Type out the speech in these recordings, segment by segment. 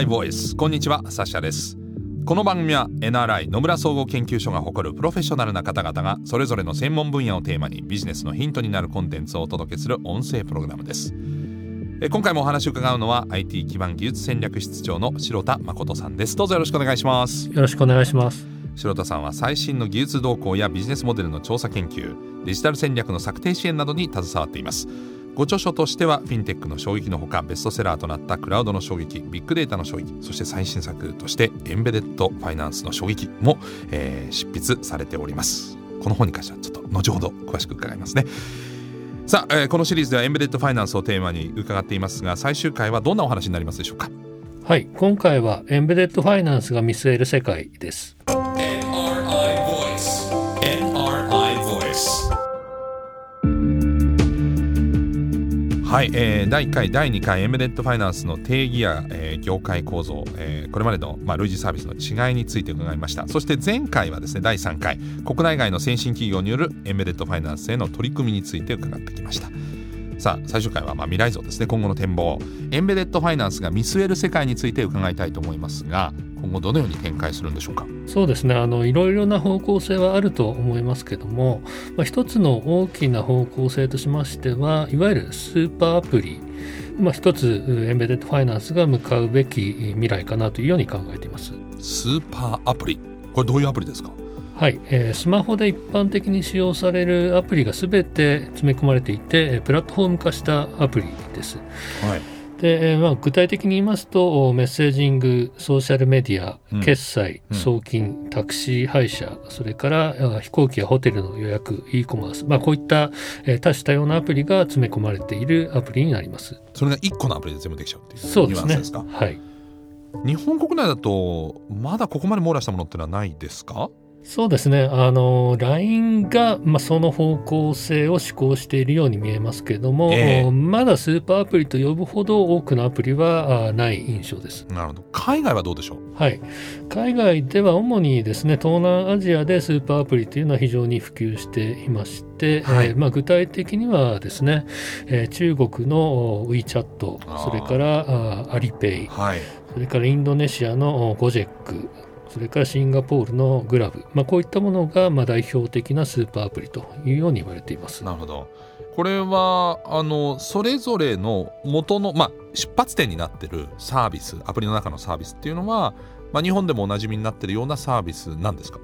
NRI ボイスこんにちはサッシャです。この番組は NRI 野村総合研究所が誇るプロフェッショナルな方々がそれぞれの専門分野をテーマにビジネスのヒントになるコンテンツをお届けする音声プログラムです。今回もお話を伺うのは IT 基盤技術戦略室長の白田誠さんです。どうぞよろしくお願いします。よろしくお願いします。白田さんは最新の技術動向やビジネスモデルの調査研究デジタル戦略の策定支援などに携わっていますご著書としてはフィンテックの衝撃のほかベストセラーとなったクラウドの衝撃ビッグデータの衝撃そして最新作としてエンベデッドファイナンスの衝撃も、えー、執筆されております。この本に関してはちょっと後ほど詳しく伺いますね。さあ、えー、このシリーズではエンベデッドファイナンスをテーマに伺っていますが最終回はどんなお話になりますでしょうか？はい今回はエンベデッドファイナンスが見据える世界です。はい、えー、第1回第2回エンベデッドファイナンスの定義や、えー、業界構造、えー、これまでの、まあ、類似サービスの違いについて伺いました。そして前回はですね第3回国内外の先進企業によるエンベデッドファイナンスへの取り組みについて伺ってきました。さあ最終回はま未来像ですね今後の展望。エンベデッドファイナンスが見据える世界について伺いたいと思いますが今後どのように展開するんでしょうか？そうですね。あのいろいろな方向性はあると思いますけども、まあ、一つの大きな方向性としましてはいわゆるスーパーアプリまあ、一つエンベデッドファイナンスが向かうべき未来かなというように考えています。スーパーアプリ？これどういうアプリですか？はい、えー、スマホで一般的に使用されるアプリがすべて詰め込まれていてプラットフォーム化したアプリです。はいでまあ、具体的に言いますとメッセージングソーシャルメディア、うん、決済送金、タクシー配車それから飛行機やホテルの予約 e コマース、まあ、こういった、えー、多種多様なアプリが詰め込まれているアプリになります。それが1個のアプリで全部できちゃうっていうそうですね。はい。日本国内だとまだここまで網羅したものってのはないですか？そうですね、あの LINE が、まあ、その方向性を施行しているように見えますけれども、えー、まだスーパーアプリと呼ぶほど多くのアプリはない印象です。なるほど。海外はどうでしょう、はい、海外では主にですね東南アジアでスーパーアプリというのは非常に普及していまして、はい、えー、まあ、具体的にはですね、えー、中国の WeChat それからアリペイ、はい、それからインドネシアのゴジェックそれからシンガポールのグラブ、まあ、こういったものがまあ代表的なスーパーアプリというように言われています。なるほど。これはあのそれぞれの元の、まあ、出発点になってるサービスアプリの中のサービスっていうのは、まあ、日本でもおなじみになってるようなサービスなんですか？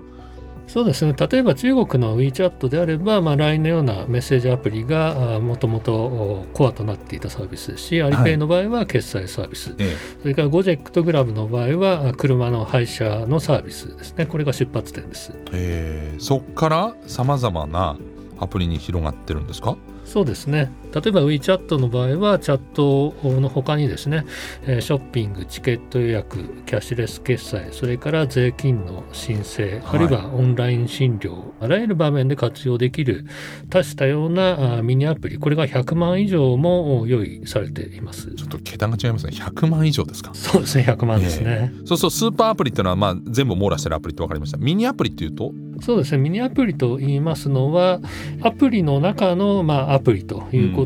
そうですね。例えば中国の WeChat であれば、まあ、LINE のようなメッセージアプリがもともとコアとなっていたサービスですし、アリペイの場合は決済サービス、はい、それからゴジェックとグラブの場合は車の配車のサービスですね。これが出発点です。え。ー、そこからさまざまなアプリに広がってるんですか？そうですね例えば WeChat の場合はチャットの他にですね、えショッピングチケット予約キャッシュレス決済それから税金の申請、はい、あるいはオンライン診療あらゆる場面で活用できる多種多様なミニアプリこれが100万以上も用意されています。ちょっと桁が違いますね。100万以上ですか？そうですね100万ですね、え。ー、そうそうスーパーアプリっていうのはまあ全部網羅してるアプリって分かりました。ミニアプリっていうと？そうですねミニアプリと言いますのはアプリの中のまあアプリということで、うん、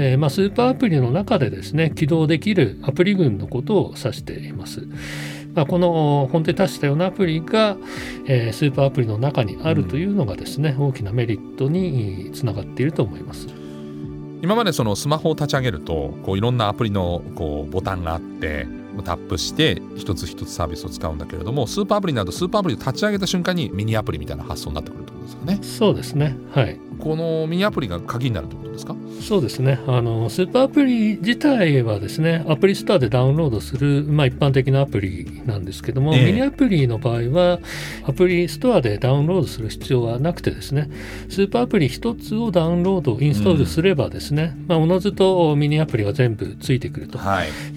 えー、まあ、スーパーアプリの中でですね起動できるアプリ群のことを指しています。まあ、この本当に多種多様なアプリが、えー、スーパーアプリの中にあるというのがですね、うん、大きなメリットにつながっていると思います。今までそのスマホを立ち上げるとこういろんなアプリのこうボタンがあってタップして一つ一つサービスを使うんだけれどもスーパーアプリになるとスーパーアプリを立ち上げた瞬間にミニアプリみたいな発想になってくるとですよね。そうですね。はい。このミニアプリが鍵になるということですか？そうですね。あのスーパーアプリ自体はですねアプリストアでダウンロードする、まあ、一般的なアプリなんですけども、えー、ミニアプリの場合はアプリストアでダウンロードする必要はなくてですねスーパーアプリ一つをダウンロードインストールすればですね、うん、まあ、おのずとミニアプリが全部ついてくると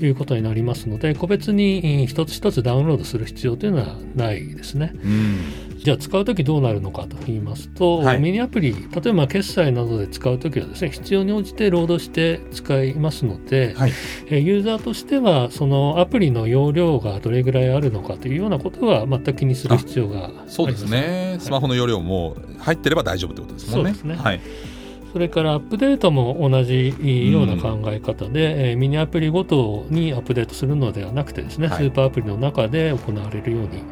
い。うことになりますので、はい、個別に一つ一つダウンロードする必要というのはないですね。うんじゃあ使う時どうなるのかと言いますと、はい、ミニアプリ例えば決済などで使う時はですね必要に応じてロードして使いますので、はい、えユーザーとしてはそのアプリの容量がどれぐらいあるのかというようなことは全く気にする必要がありまそうですね、はい、スマホの容量も入ってれば大丈夫ってことですもんね。そうですね、はい。それからアップデートも同じような考え方で、うん、えー、ミニアプリごとにアップデートするのではなくてですね、はい、スーパーアプリの中で行われるように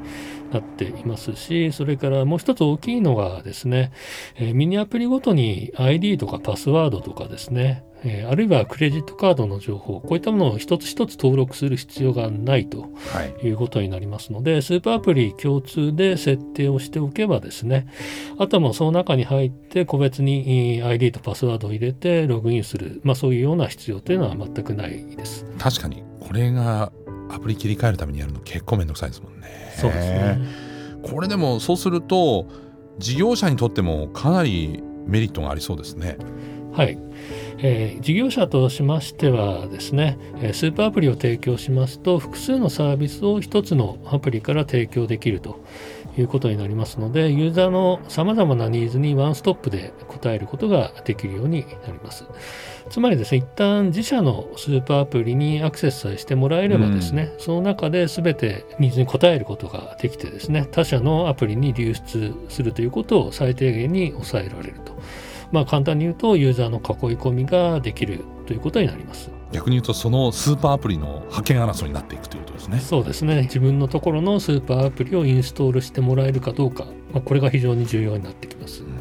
なっていますし、それからもう一つ大きいのがですね、えー、ミニアプリごとに ID とかパスワードとかですね、えー、あるいはクレジットカードの情報、こういったものを一つ一つ登録する必要がないということになりますので、はい、スーパーアプリ共通で設定をしておけばですね、あとはもうその中に入って個別に ID とパスワードを入れてログインする、まあ、そういうような必要というのは全くないです。確かにこれがアプリ切り替えるためにやるの結構めんどくさいですもんね。そうですね。これでもそうすると事業者にとってもかなりメリットがありそうですね。はい、えー、事業者としましてはですね、えスーパーアプリを提供しますと複数のサービスを1つのアプリから提供できるということになりますのでユーザーのさまざまなニーズにワンストップで応えることができるようになります。つまりですね一旦自社のスーパーアプリにアクセスさえしてもらえればですね、うん、その中で全てニーズに応えることができてですね他社のアプリに流出するということを最低限に抑えられると。まあ、簡単に言うとユーザーの囲い込みができるということになります。逆に言うとそのスーパーアプリの派遣争いになっていくということですね。そうですね自分のところのスーパーアプリをインストールしてもらえるかどうか、まあ、これが非常に重要になってきます。うん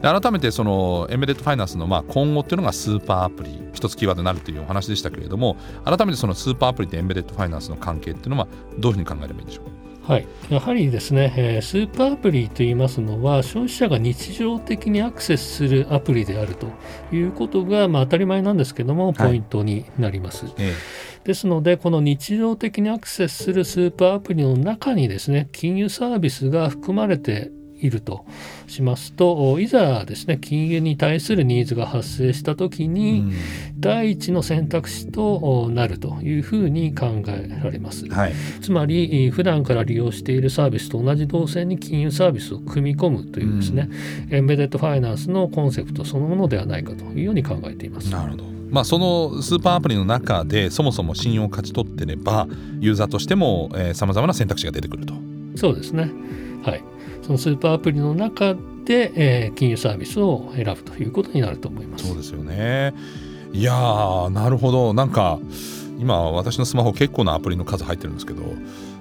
改めてそのエンベデッドファイナンスのまあ今後っていうのがスーパーアプリ一つキーワードになるというお話でしたけれども改めてそのスーパーアプリとエンベデッドファイナンスの関係っていうのはどういうふうに考えればいいんでしょう？かはい、やはりですね、えー、スーパーアプリといいますのは消費者が日常的にアクセスするアプリであるということが、まあ、当たり前なんですけどもポイントになります。はいえ。ー、ですのでこの日常的にアクセスするスーパーアプリの中にですね金融サービスが含まれているとしますといざですね金融に対するニーズが発生した時に、第一の選択肢となるというふうに考えられます、はい、つまり普段から利用しているサービスと同じ動線に金融サービスを組み込むというですね、うん、エンベデッドファイナンスのコンセプトそのものではないかというように考えています。なるほど。まあ、そのスーパーアプリの中でそもそも信用を勝ち取ってればユーザーとしてもさまざまな選択肢が出てくると。そうですね。はいそのスーパーアプリの中で、えー、金融サービスを選ぶということになると思います。そうですよねいやなるほどなんか今私のスマホ結構なアプリの数入ってるんですけど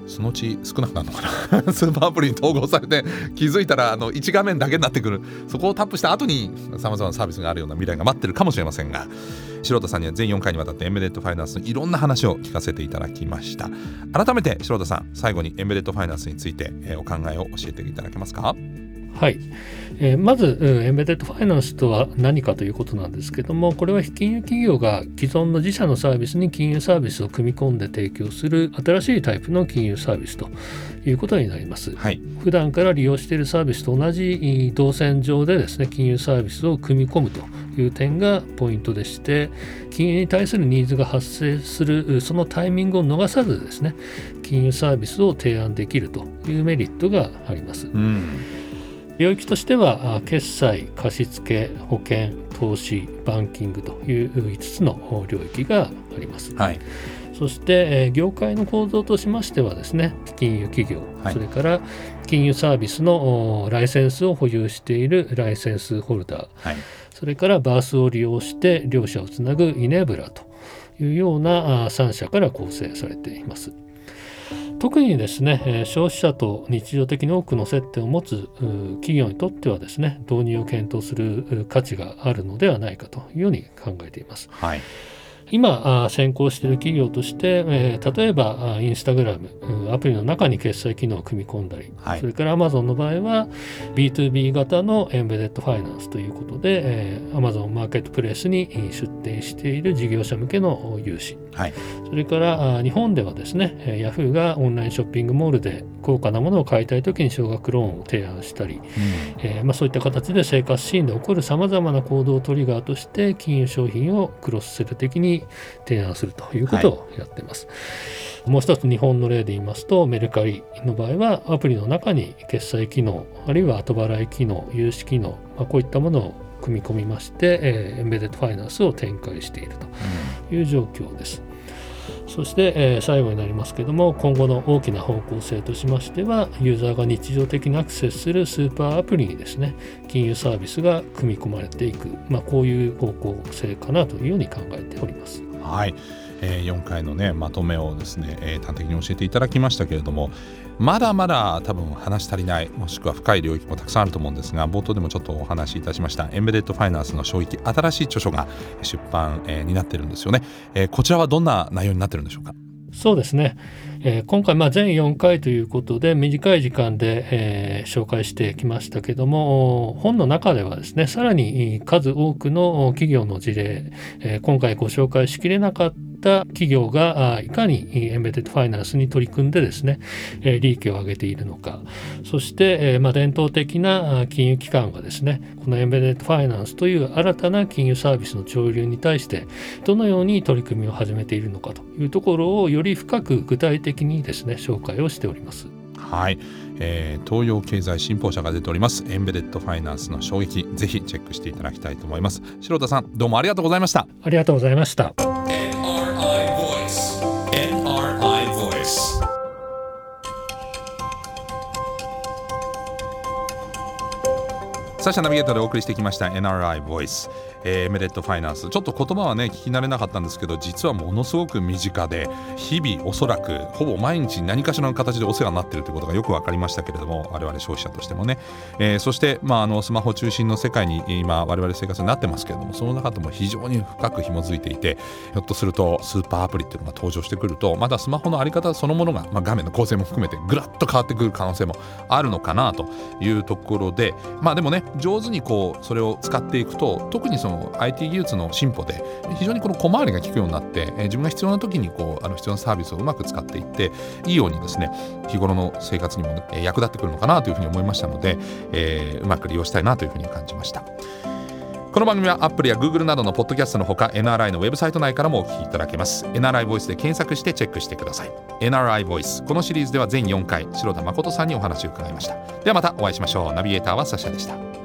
そのうち少なくなるのかな？スーパーアプリに統合されて気づいたらあの1画面だけになってくる。そこをタップした後にさまざまなサービスがあるような未来が待ってるかもしれませんが白田さんには全4回にわたってエンベレッドファイナンスのいろんな話を聞かせていただきました。改めて城田さん最後にエンベレッドファイナンスについて、お考えを教えていただけますか？はい、えー、まず、エンベデッドファイナンスとは何かということなんですけどもこれは金融企業が既存の自社のサービスに金融サービスを組み込んで提供する新しいタイプの金融サービスということになります、はい、普段から利用しているサービスと同じ動線上でですね金融サービスを組み込むという点がポイントでして金融に対するニーズが発生するそのタイミングを逃さずですね金融サービスを提案できるというメリットがあります。うん領域としては決済貸付保険投資バンキングという5つの領域があります、はい、そして業界の構造としましてはですね金融企業、はい、それから金融サービスのライセンスを保有しているライセンスホルダー、はい、それからバースを利用して両者をつなぐイネブラというような3社から構成されています。特にですね消費者と日常的に多くの接点を持つ企業にとってはですね導入を検討する価値があるのではないかというように考えています。はい今先行している企業として、えー、例えばインスタグラムアプリの中に決済機能を組み込んだり、はい、それからアマゾンの場合は B2B 型のエンベデッドファイナンスということで、えー、Amazon マーケットプレイスに出店している事業者向けの融資、はい、それから日本ではですねヤフーがオンラインショッピングモールで高価なものを買いたいときに少額ローンを提案したり、うん、えー、まあ、そういった形で生活シーンで起こるさまざまな行動をトリガーとして金融商品をクロスセル的に提案するということをやっています。はい、もう一つ日本の例で言いますとメルカリの場合はアプリの中に決済機能あるいは後払い機能融資機能、まあ、こういったものを組み込みまして、えー、エンベデッドファイナンスを展開しているという状況です。そして、え、最後になりますけども今後の大きな方向性としましてはユーザーが日常的にアクセスするスーパーアプリにですね金融サービスが組み込まれていく、まあ、こういう方向性かなというように考えております。はいえー、4回のねまとめをですね、えー、端的に教えていただきましたけれどもまだまだ多分話足りないもしくは深い領域もたくさんあると思うんですが冒頭でもちょっとお話しいたしましたエンベデッドファイナンスの衝撃新しい著書が出版、えー、になってるんですよね、えー、こちらはどんな内容になってるんでしょうか？そうですね、えー、今回まあ全4回ということで短い時間で、えー、紹介してきましたけども本の中ではですねさらに数多くの企業の事例、えー、今回ご紹介しきれなかったった企業がいかにエンベデッドファイナンスに取り組んでですね利益を上げているのか。そしてま伝統的な金融機関がですねこのエンベデッドファイナンスという新たな金融サービスの潮流に対してどのように取り組みを始めているのかというところをより深く具体的にですね紹介をしております。はい、えー、東洋経済新報社が出ております。エンベデッドファイナンスの衝撃ぜひチェックしていただきたいと思います。白田さんどうもありがとうございました。ありがとうございましたサシャナビゲートでお送りしてきました NRI Voice えー、メレットファイナンス。ちょっと言葉はね聞き慣れなかったんですけど実はものすごく身近で日々おそらくほぼ毎日何かしらの形でお世話になっているということがよく分かりましたけれども我々消費者としてもね、えー、そして、まあ、あのスマホ中心の世界に今我々生活になってますけれどもその中でも非常に深く紐づいていてひょっとするとスーパーアプリっていうのが登場してくるとまだスマホの在り方そのものが、まあ、画面の構成も含めてぐらっと変わってくる可能性もあるのかなというところでまあでもね上手にこうそれを使っていくと特にその IT 技術の進歩で非常にこの小回りが利くようになって、自分が必要な時にこうあの必要なサービスをうまく使っていっていいようにですね日頃の生活にも、ね、役立ってくるのかなというふうに思いましたので、えー、うまく利用したいなというふうに感じました。この番組は Apple や Google などのポッドキャストのほか NRI のウェブサイト内からもお聞きいただけます。NRI ボイスで検索してチェックしてください。NRI ボイス。このシリーズでは全4回白田誠さんにお話を伺いました。ではまたお会いしましょう。ナビゲーターはサシャでした。